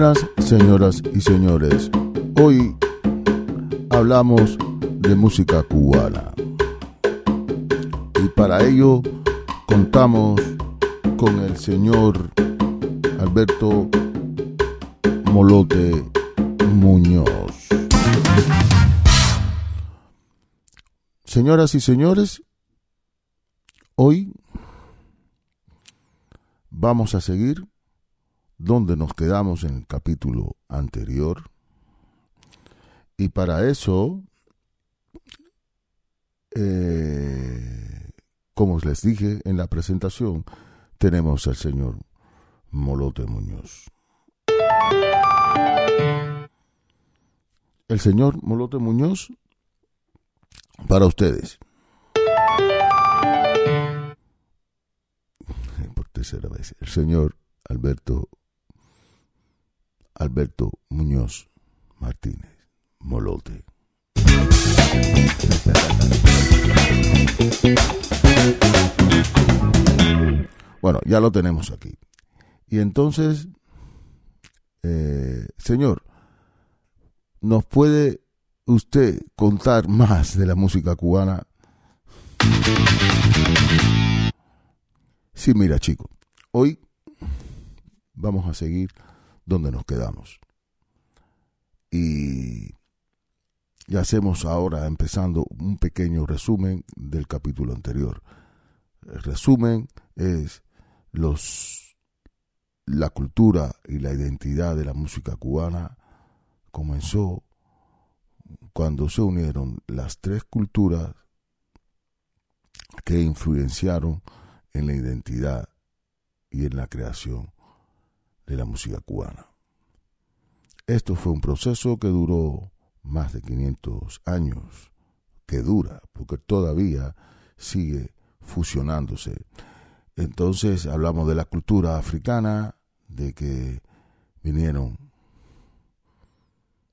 Buenas señoras y señores, hoy hablamos de música cubana y para ello contamos con el señor Alberto Molote Muñoz. Señoras y señores, hoy vamos a seguir donde nos quedamos en el capítulo anterior. Y para eso, eh, como les dije en la presentación, tenemos al señor Molote Muñoz. El señor Molote Muñoz, para ustedes. Por tercera vez, el señor Alberto Alberto Muñoz Martínez, Molote. Bueno, ya lo tenemos aquí. Y entonces, eh, señor, ¿nos puede usted contar más de la música cubana? Sí, mira, chico, hoy vamos a seguir donde nos quedamos. Y, hacemos ahora, empezando, un pequeño resumen del capítulo anterior. El resumen es los, la cultura y la identidad de la música cubana comenzó cuando se unieron las tres culturas que influenciaron en la identidad y en la creación de la música cubana. Esto fue un proceso que duró más de 500 años, que dura, porque todavía sigue fusionándose. Entonces hablamos de la cultura africana, de que vinieron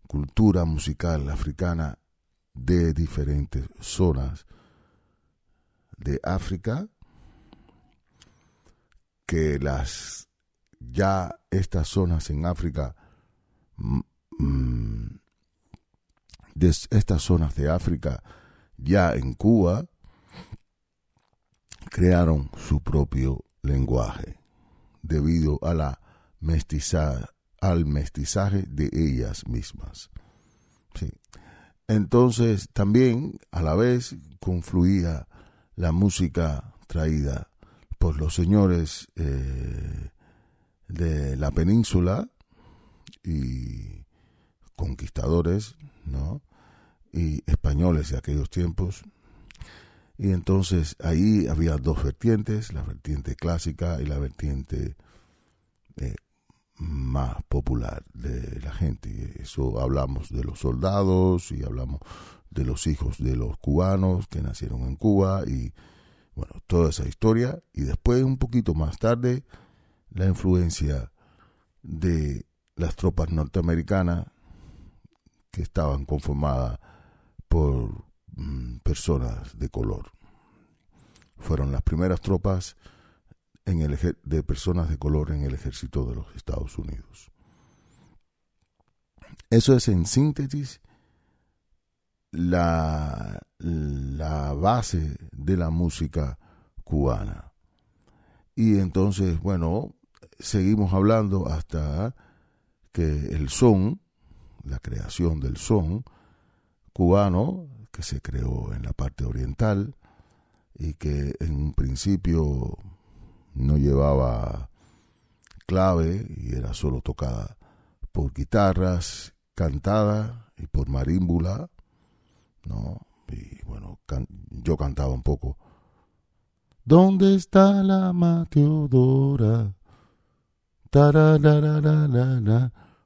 cultura musical africana de diferentes zonas de África, que las ya estas zonas en África, mm, mm, estas zonas de África, ya en Cuba, crearon su propio lenguaje debido a la mestiza, al mestizaje de ellas mismas. Entonces también a la vez confluía la música traída por los señores eh, de la península y conquistadores, ¿no? Y españoles de aquellos tiempos. Y entonces ahí había dos vertientes, la vertiente clásica y la vertiente eh, más popular de la gente. Eso hablamos de los soldados y hablamos de los hijos de los cubanos que nacieron en Cuba y bueno, toda esa historia. Y después, un poquito más tarde, la influencia de las tropas norteamericanas que estaban conformadas por mm, personas de color. Fueron las primeras tropas de personas de color en el ejército de los Estados Unidos. Eso es en síntesis la, la base de la música cubana. Y entonces, bueno, seguimos hablando hasta que el son, la creación del son cubano, que se creó en la parte oriental y que en un principio no llevaba clave y era solo tocada por guitarras, cantada y por marímbula, ¿no? Y bueno, yo cantaba un poco. ¿Dónde está la Mateodora?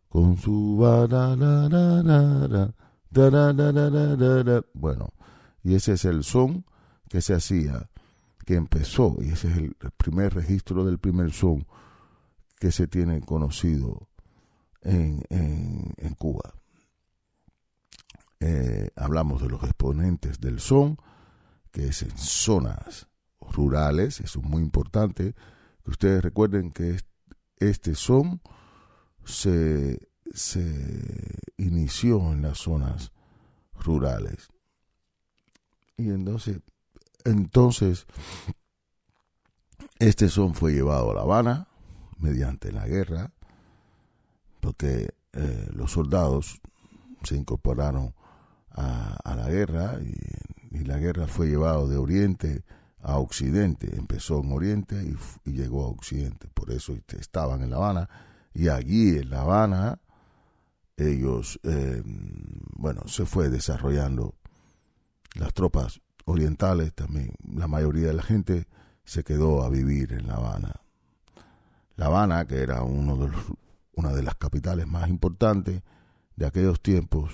Con su bueno y ese es el son que se hacía que empezó y ese es el primer registro del primer son que se tiene conocido en, en, Cuba. Eh, hablamos de los exponentes del son que es en zonas rurales eso es muy importante que ustedes recuerden que es este son se, se inició en las zonas rurales. Y entonces, entonces, este son fue llevado a La Habana mediante la guerra, porque eh, los soldados se incorporaron a, la guerra y, la guerra fue llevado de Oriente a Occidente. Empezó en Oriente y, llegó a Occidente. Por eso estaban en La Habana. Y allí en La Habana ellos, eh, bueno, se fue desarrollando las tropas orientales también. La mayoría de la gente se quedó a vivir en La Habana. La Habana, que era uno de una de las capitales más importantes de aquellos tiempos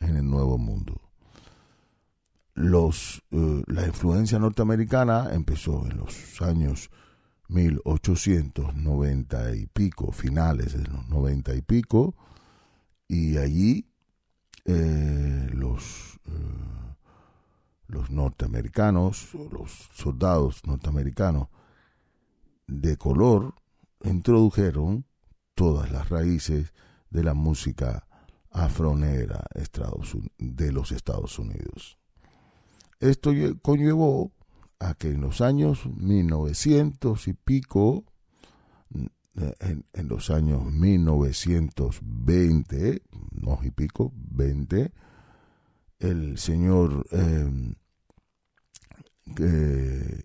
en el Nuevo Mundo. Los, eh, la influencia norteamericana empezó en los años 1890 y pico, finales de los 90 y pico, y allí eh, los, eh, los norteamericanos, los soldados norteamericanos de color introdujeron todas las raíces de la música afronera de los Estados Unidos. Esto conllevó a que en los años 1900 y pico, en, los años 1920, no y pico, 20, el señor em,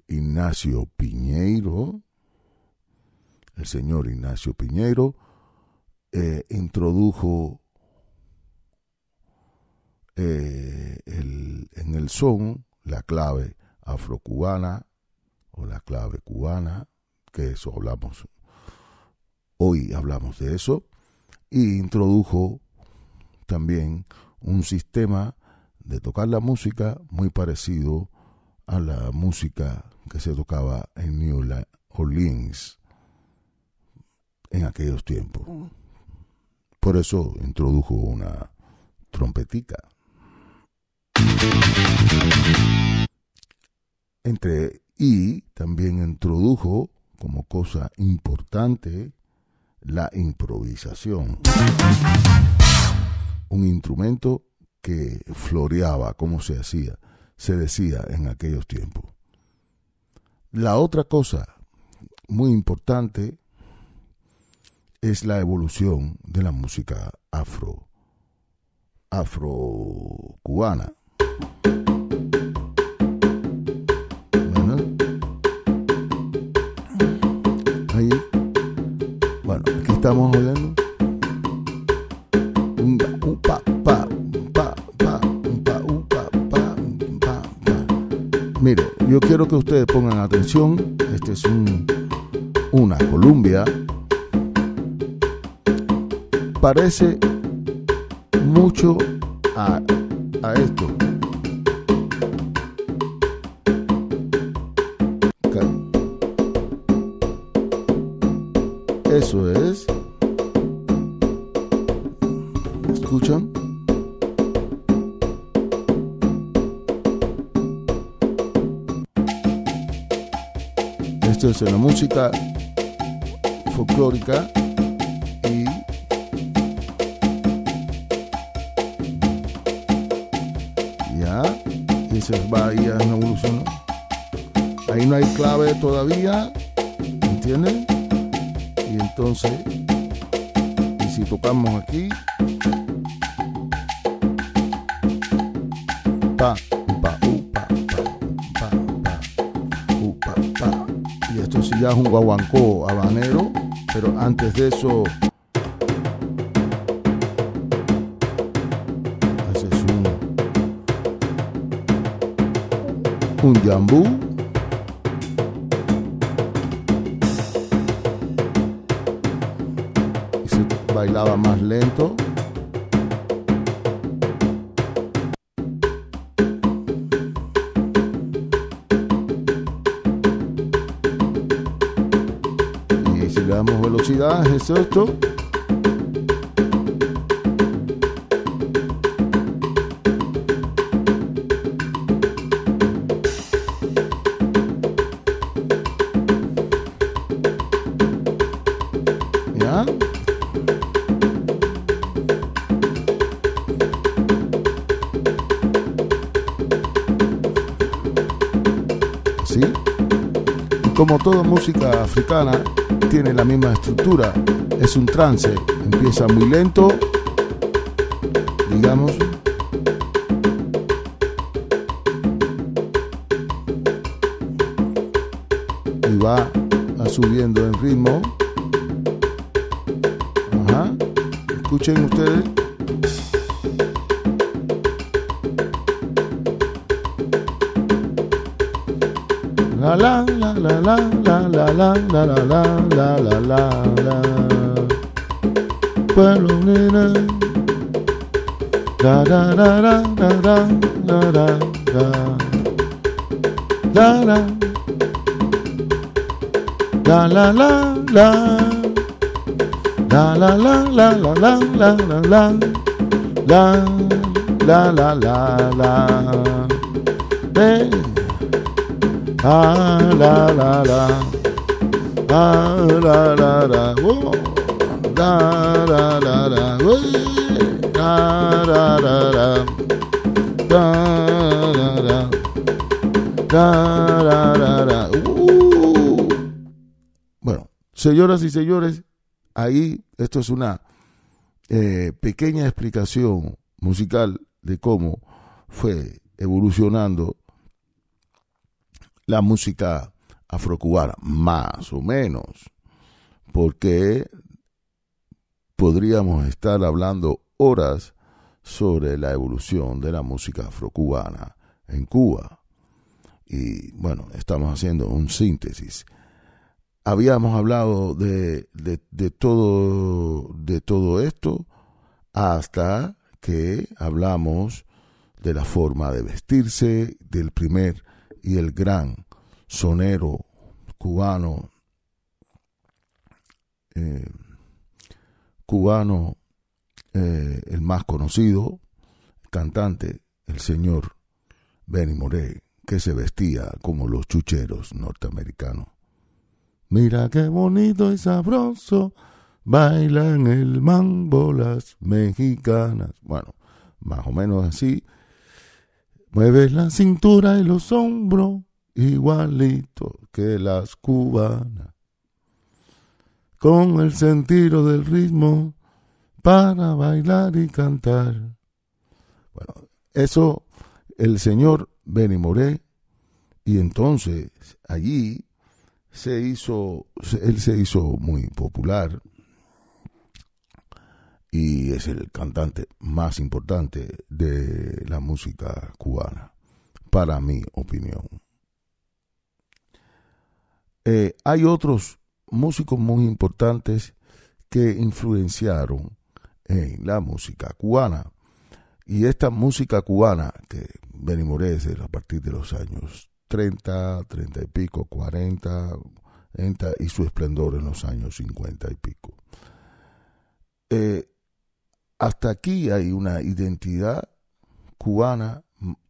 Ignacio Piñeiro, el señor Ignacio Piñeiro, eh, introdujo eh, en el son la clave afrocubana o la clave cubana, que eso hablamos, hoy hablamos de eso, y introdujo también un sistema de tocar la música muy parecido a la música que se tocaba en New Orleans en aquellos tiempos. Por eso introdujo una trompetica. Entre y también introdujo como cosa importante la improvisación. Un instrumento que floreaba, como se hacía, se decía en aquellos tiempos. La otra cosa muy importante es la evolución de la música afro afro cubana. Ahí. Bueno, aquí estamos hablando. Mire, yo quiero que ustedes pongan atención. Este es un, una Columbia parece mucho Es la música folclórica va ahí a una evolución. Ahí no hay clave todavía, ¿entienden? Y entonces, y si tocamos aquí, pa, pa, ya es un guaguancó habanero, pero antes de eso un jambú. Y se bailaba más lento. es esto. ¿Ya? ¿Sí? Como toda música africana, tiene la misma estructura. Es un trance, empieza muy lento, digamos, y va, subiendo en ritmo. Ajá. Escuchen ustedes. La la la la la la la la la la la la la Pueblo nena Da La la la la la la la la la la La la la la. La la la la la la la la la. La la la la la. Ah, la la la. Ah, la la la. Oh. La la la la. Oh. La la la la. La la la. La la la la. Uh. Bueno, señoras y señores, ahí esto es una eh, pequeña explicación musical de cómo fue evolucionando la música afrocubana, más o menos, porque podríamos estar hablando horas sobre la evolución de la música afrocubana en Cuba. Y bueno, estamos haciendo un síntesis habíamos hablado de, de, todo, de todo esto hasta que hablamos de la forma de vestirse del primer y el gran sonero cubano, eh, cubano, eh, el más conocido, cantante, el señor Benny Moré, que se vestía como los chucheros norteamericanos. Mira qué bonito y sabroso bailan el mambo las mexicanas. Bueno, más o menos así. Mueves la cintura y los hombros igualito que las cubanas. Con el sentido del ritmo para bailar y cantar. Bueno, eso el señor Benny Moré y entonces allí se hizo, él se hizo muy popular y es el cantante más importante de la música cubana, para mi opinión. Eh, hay otros músicos muy importantes que influenciaron en la música cubana. Y esta música cubana, que venimos a partir de los años 30, 30 y pico, 40, y su esplendor en los años 50 y pico. Eh, hasta aquí hay una identidad cubana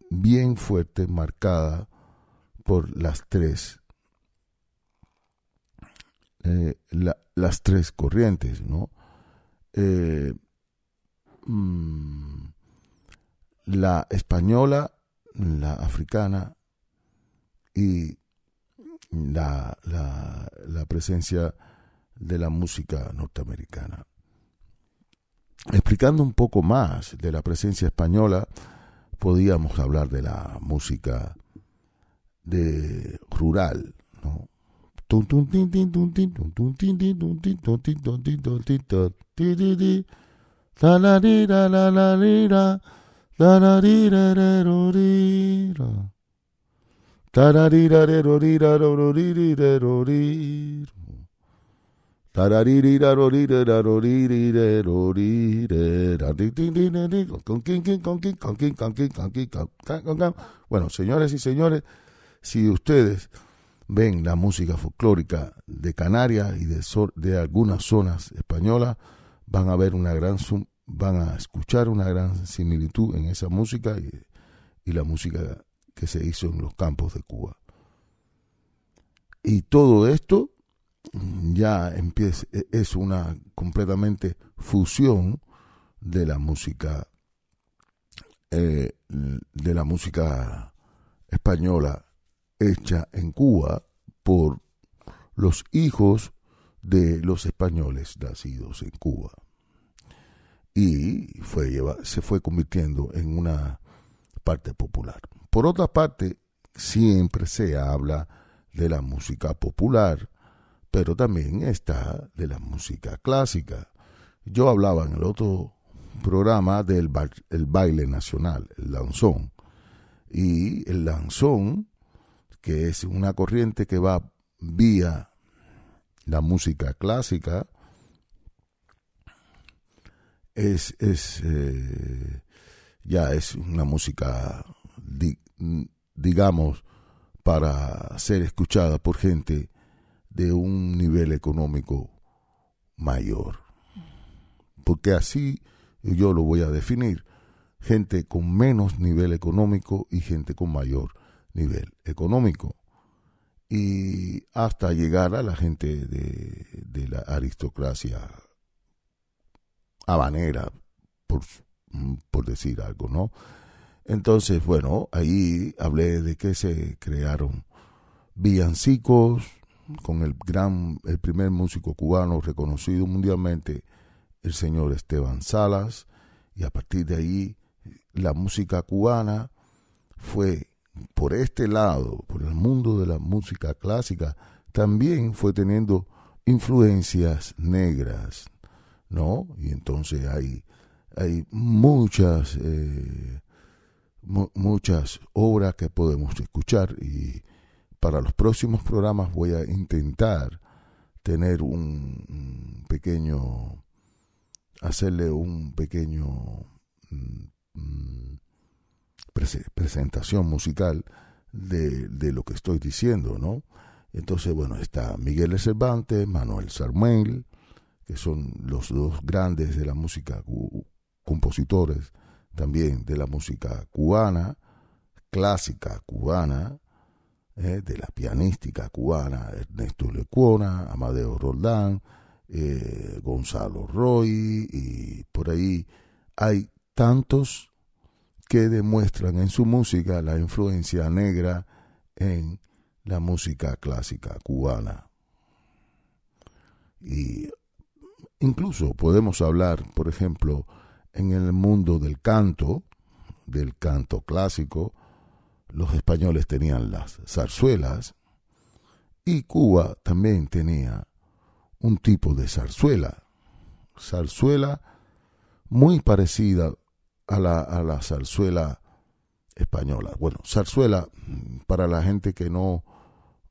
bien fuerte, marcada por las tres, eh, las tres corrientes, ¿no? Eh, mm, la española, la africana y la, la, presencia de la música norteamericana. Explicando un poco más de la presencia española, podíamos hablar de la música de rural, ¿no? Bueno, señores y señores, si ustedes ven la música folclórica de Canarias y de, de algunas zonas españolas, van a ver una gran van a escuchar una gran similitud en esa música y, y la música que se hizo en los campos de Cuba. Y todo esto ya empieza, e, es una completamente fusión de la música eh, de la música española hecha en Cuba por los hijos de los españoles nacidos en Cuba. Y fue, se fue convirtiendo en una parte popular. Por otra parte, siempre se habla de la música popular, pero también está de la música clásica. Yo hablaba en el otro programa del el baile nacional, el danzón. Y el danzón, que es una corriente que va vía la música clásica, es, es eh, ya es una música, digamos, para ser escuchada por gente de un nivel económico mayor. Porque así yo lo voy a definir. Gente con menos nivel económico y gente con mayor nivel económico. Y hasta llegar a la gente de, la aristocracia habanera, por, por decir algo, ¿no? Entonces, bueno, ahí hablé de que se crearon villancicos con el gran, el primer músico cubano reconocido mundialmente, el señor Esteban Salas, y a partir de ahí la música cubana fue por este lado, por el mundo de la música clásica, también fue teniendo influencias negras, ¿no? Y entonces hay, hay muchas, eh, muchas obras que podemos escuchar y para los próximos programas voy a intentar tener un, pequeño, hacerle un pequeño mm, mm, presentación musical de, lo que estoy diciendo, ¿no? Entonces, bueno, está Miguel Cervantes, Manuel Sarmel, que son los dos grandes de la música, compositores también de la música cubana, clásica cubana, eh, de la pianística cubana, Ernesto Lecuona, Amadeo Roldán, eh, Gonzalo Roy, y por ahí hay tantos que demuestran en su música la influencia negra en la música clásica cubana. Y Incluso podemos hablar, por ejemplo, en el mundo del canto, del canto clásico, los españoles tenían las zarzuelas y Cuba también tenía un tipo de zarzuela, zarzuela muy parecida a la, a la zarzuela española. Bueno, zarzuela, para la gente que no,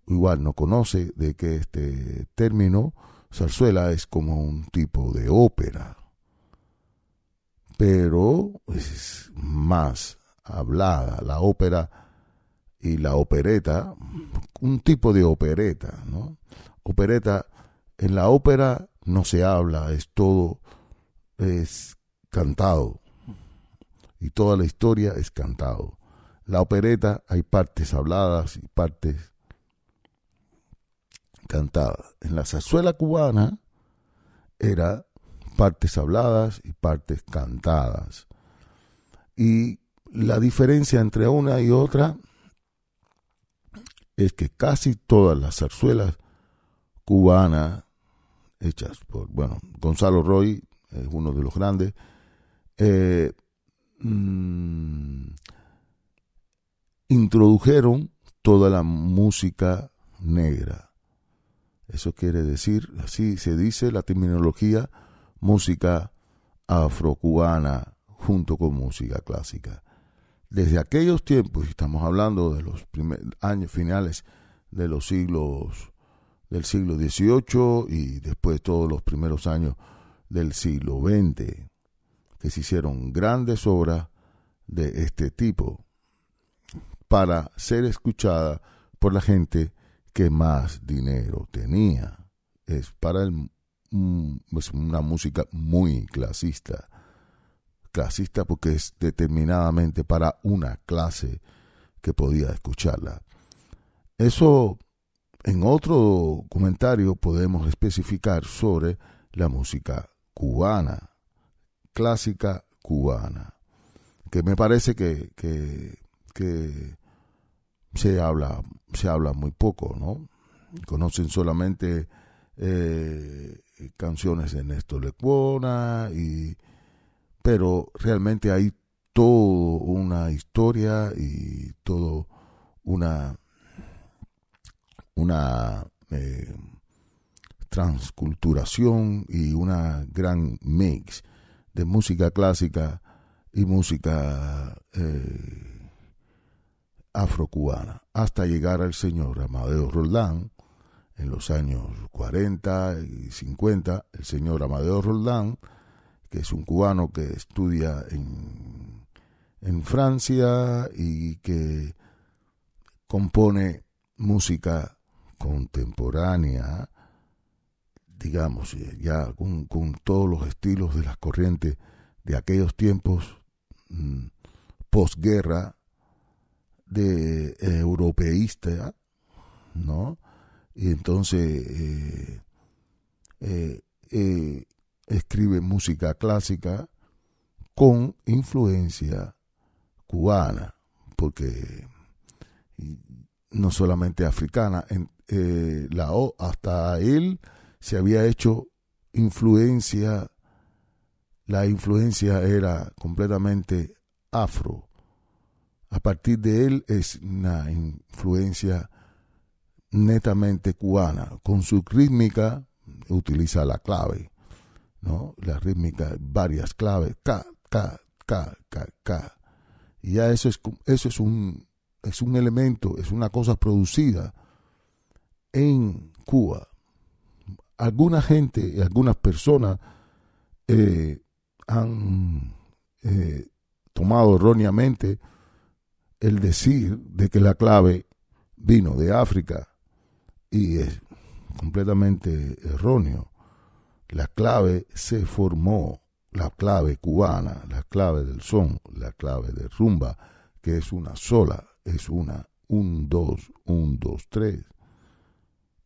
igual no conoce de qué este término, zarzuela es como un tipo de ópera, pero es más hablada. La ópera y la opereta, un tipo de opereta, ¿no? Opereta, en la ópera no se habla, es todo, es cantado. Y toda la historia es cantado. La opereta hay partes habladas y partes cantada. En la zarzuela cubana era partes habladas y partes cantadas. Y la diferencia entre una y otra es que casi todas las zarzuelas cubanas hechas por, bueno, Gonzalo Roy es uno de los grandes, eh, mm, introdujeron toda la música negra eso quiere decir, así se dice la terminología, música afrocubana junto con música clásica. Desde aquellos tiempos, estamos hablando de los primeros años finales de los siglos del siglo XVIII y después todos los primeros años del siglo XX, que se hicieron grandes obras de este tipo para ser escuchada por la gente que más dinero tenía. Es para es una música muy clasista. Clasista porque es determinadamente para una clase que podía escucharla. Eso en otro comentario podemos especificar sobre la música cubana, clásica cubana, que me parece que, que, se habla, se habla muy poco, ¿no? conocen solamente eh, canciones de Néstor Lecuona, y, pero realmente hay toda una historia y todo una, una eh, transculturación y una gran mix de música clásica y música eh, afrocubana, hasta llegar al señor Amadeo Roldán en los años 40 y 50, el señor Amadeo Roldán, que es un cubano que estudia en, en Francia y que compone música contemporánea, digamos, ya con, todos los estilos de las corrientes de aquellos tiempos mm, posguerra de eh, europeísta, ¿no? Y entonces eh, eh, escribe música clásica con influencia cubana, porque no solamente africana, en, la, hasta él se había hecho influencia, la influencia era completamente afro. A partir de él es una influencia netamente cubana. Con su rítmica utiliza la clave, ¿no? La rítmica, varias claves, K, K, K, K, K. Y ya eso es, eso es un, es un elemento, es una cosa producida en Cuba. Alguna gente algunas personas eh, han eh, tomado erróneamente el decir de que la clave vino de África y es completamente erróneo. La clave se formó, la clave cubana, la clave del son, la clave de rumba, que es una sola, es una un, dos, un, dos, tres,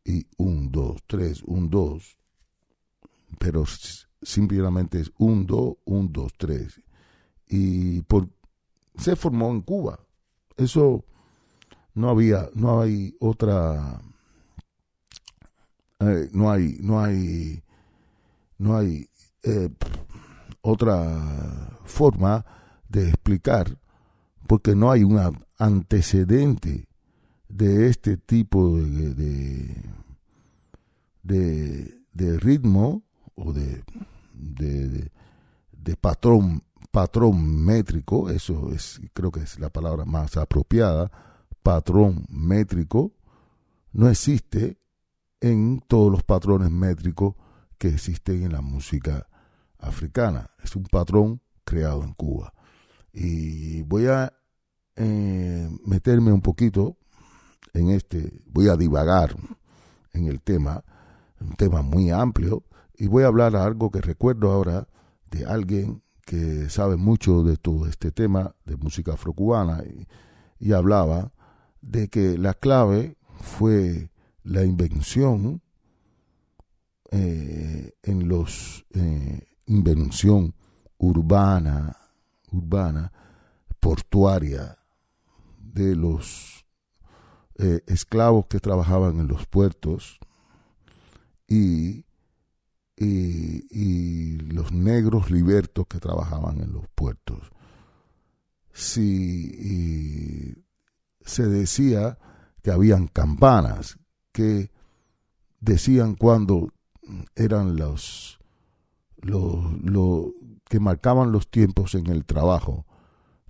y un, dos, tres, un, dos, pero simplemente es un, dos, un, dos, tres. Y por, se formó en Cuba. Eso no había, no hay otra eh, no hay, no hay, no hay eh, otra forma de explicar, porque no hay un antecedente de este tipo de, de, de, ritmo o de, de, de, patrón patrón métrico, eso es creo que es la palabra más apropiada, patrón métrico, no existe en todos los patrones métricos que existen en la música africana. Es un patrón creado en Cuba. Y voy a eh, meterme un poquito en este, voy a divagar en el tema, un tema muy amplio, y voy a hablar algo que recuerdo ahora de alguien que sabe mucho de todo este tema de música afrocubana y, y hablaba de que la clave fue la invención eh, en los eh, invención urbana urbana portuaria de los eh, esclavos que trabajaban en los puertos y, y, los negros libertos que trabajaban en los puertos. Si se decía que habían campanas que decían cuando eran los, los, que marcaban los tiempos en el trabajo.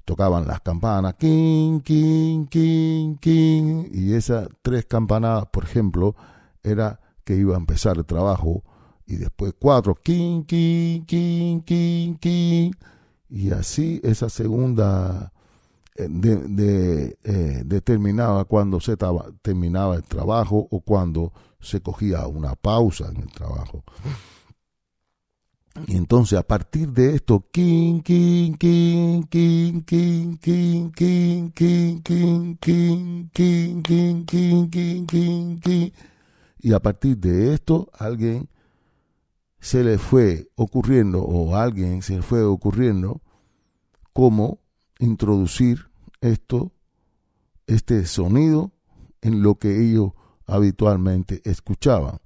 Tocaban las campanas, king, king, king, king, y esas tres campanadas, por ejemplo, era que iba a empezar el trabajo, y después cuatro, king, king, king, king, king, y así esa segunda eh, de, eh, determinaba cuando se terminaba el trabajo o cuando se cogía una pausa en el trabajo. Y entonces a partir de esto, king, king, king, king, king, king, king, king, king, king, king, king, king, king, king, king, y a partir de esto alguien se le fue ocurriendo o alguien se le fue ocurriendo cómo introducir esto, este sonido en lo que ellos habitualmente escuchaban.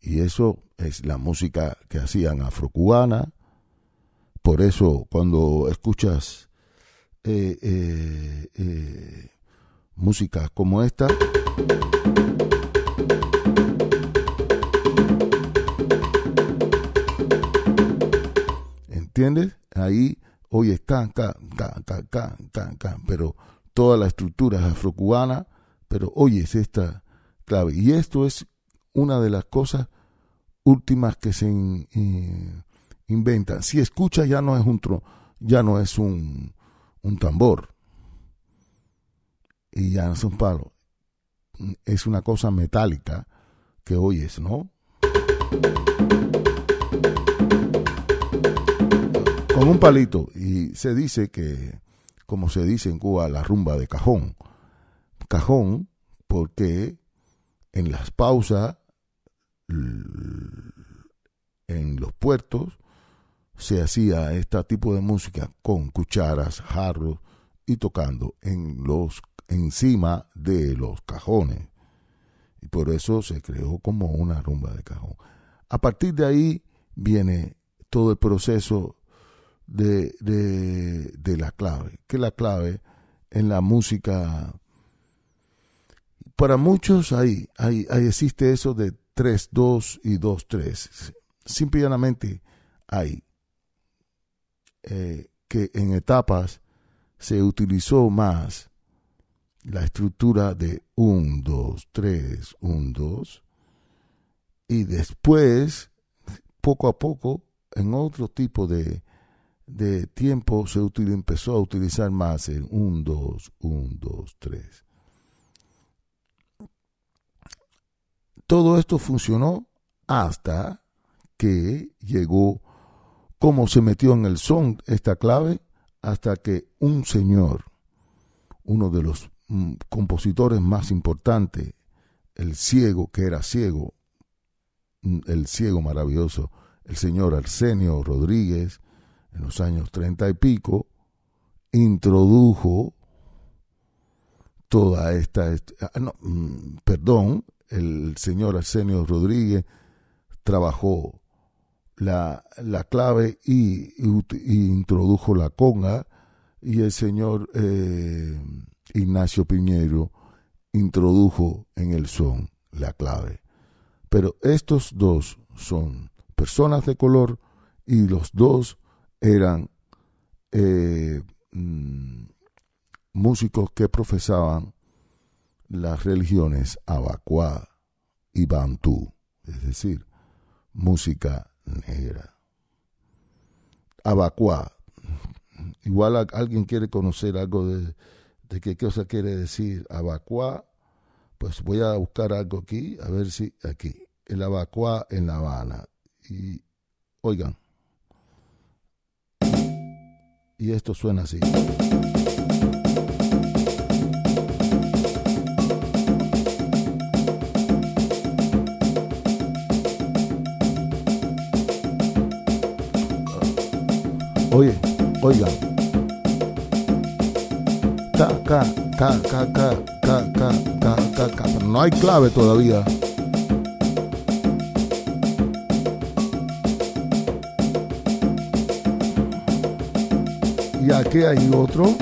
Y eso es la música que hacían afrocubana. Por eso cuando escuchas eh, eh, eh, música como esta, ¿entiendes? Ahí hoy están, can, can, can, pero toda la estructura es afrocubana, pero oyes esta Y esto es una de las cosas últimas que se inventan. Si escucha ya no es un ya no es un, un tambor y ya no es un palo. Es una cosa metálica que oyes, ¿no? Con un palito. Y se dice que, como se dice en Cuba, la rumba de cajón. Cajón porque en las pausas en los puertos se hacía este tipo de música con cucharas, jarros y tocando en los encima de los cajones. Y por eso se creó como una rumba de cajón. A partir de ahí viene todo el proceso de, de, la clave, que la clave en la música, para muchos hay, hay, hay existe eso de 3, 2 y 2, 3. Simplemente hay eh, que en etapas se utilizó más la estructura de 1, 2, 3, 1, 2 y después, poco a poco, en otro tipo de, de tiempo se empezó a utilizar más el 1, 2, 1, 2, 3. Todo esto funcionó hasta que llegó, como se metió en el son esta clave, hasta que un señor, uno de los mm, compositores más importantes, el ciego que era ciego, mm, el ciego maravilloso, el señor Arsenio Rodríguez, en los años treinta y pico, introdujo toda esta, ah, no, mm, perdón, el señor Arsenio Rodríguez trabajó la, la clave y, introdujo la conga y el señor eh, Ignacio Piñero introdujo en el son la clave. Pero estos dos son personas de color y los dos eran eh, mm, músicos que profesaban las religiones abacuá y bantú, es decir, música negra. Abacuá. Igual alguien quiere conocer algo de, de qué cosa quiere decir abacuá, pues voy a buscar algo aquí, a ver si aquí, el abacuá en La Habana. Y oigan, y esto suena así. Oye, oigan. Ca, ca, ca, ca, ca, ca, ca, ca, ca, no hay clave todavía. Y aquí hay otro.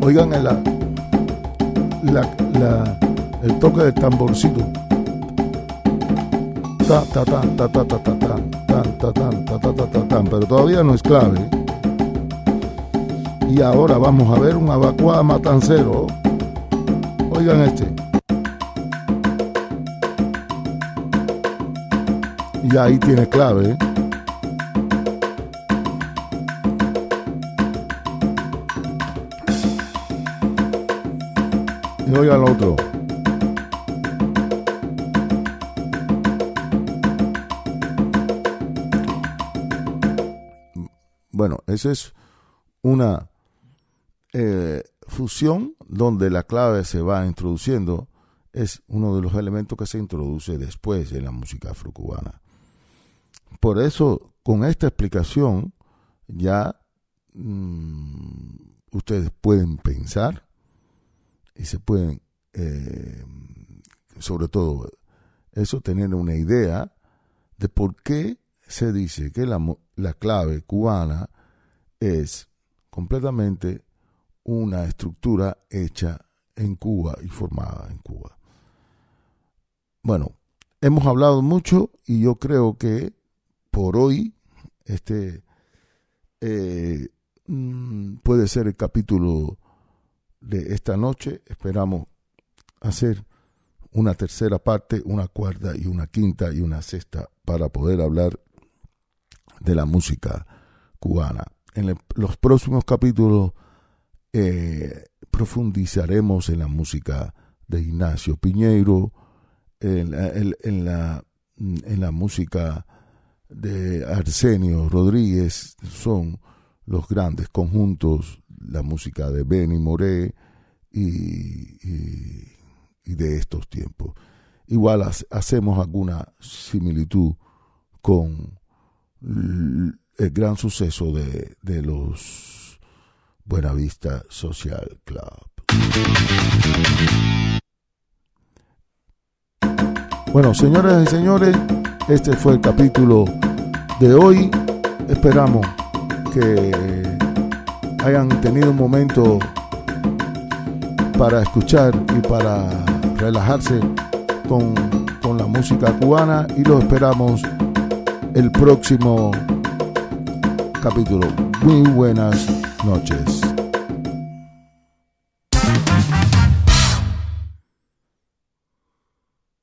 Oigan el, la, la, el toque del tamborcito pero todavía no es clave. Y ahora vamos a ver un abacuá matancero. Oigan este. Y ahí tiene clave. Y oigan el otro. Esa es una eh, fusión donde la clave se va introduciendo. Es uno de los elementos que se introduce después en la música afrocubana. Por eso, con esta explicación, ya mm, ustedes pueden pensar y se pueden, eh, sobre todo eso, tener una idea de por qué se dice que la, la clave cubana es completamente una estructura hecha en Cuba y formada en Cuba. Bueno, hemos hablado mucho y yo creo que por hoy este eh, mm, puede ser el capítulo de esta noche. Esperamos hacer una tercera parte, una cuarta y una quinta y una sexta para poder hablar de la música cubana. En los próximos capítulos eh, profundizaremos en la música de Ignacio Piñeiro, en, la, en la música de Arsenio Rodríguez, son los grandes conjuntos, la música de Benny Moré y, de estos tiempos. Igual hacemos alguna similitud con el gran suceso de, de los Buenavista Social Club. Bueno, señoras y señores, este fue el capítulo de hoy. Esperamos que hayan tenido un momento para escuchar y para relajarse con, con la música cubana y lo esperamos el próximo capítulo. Muy buenas noches.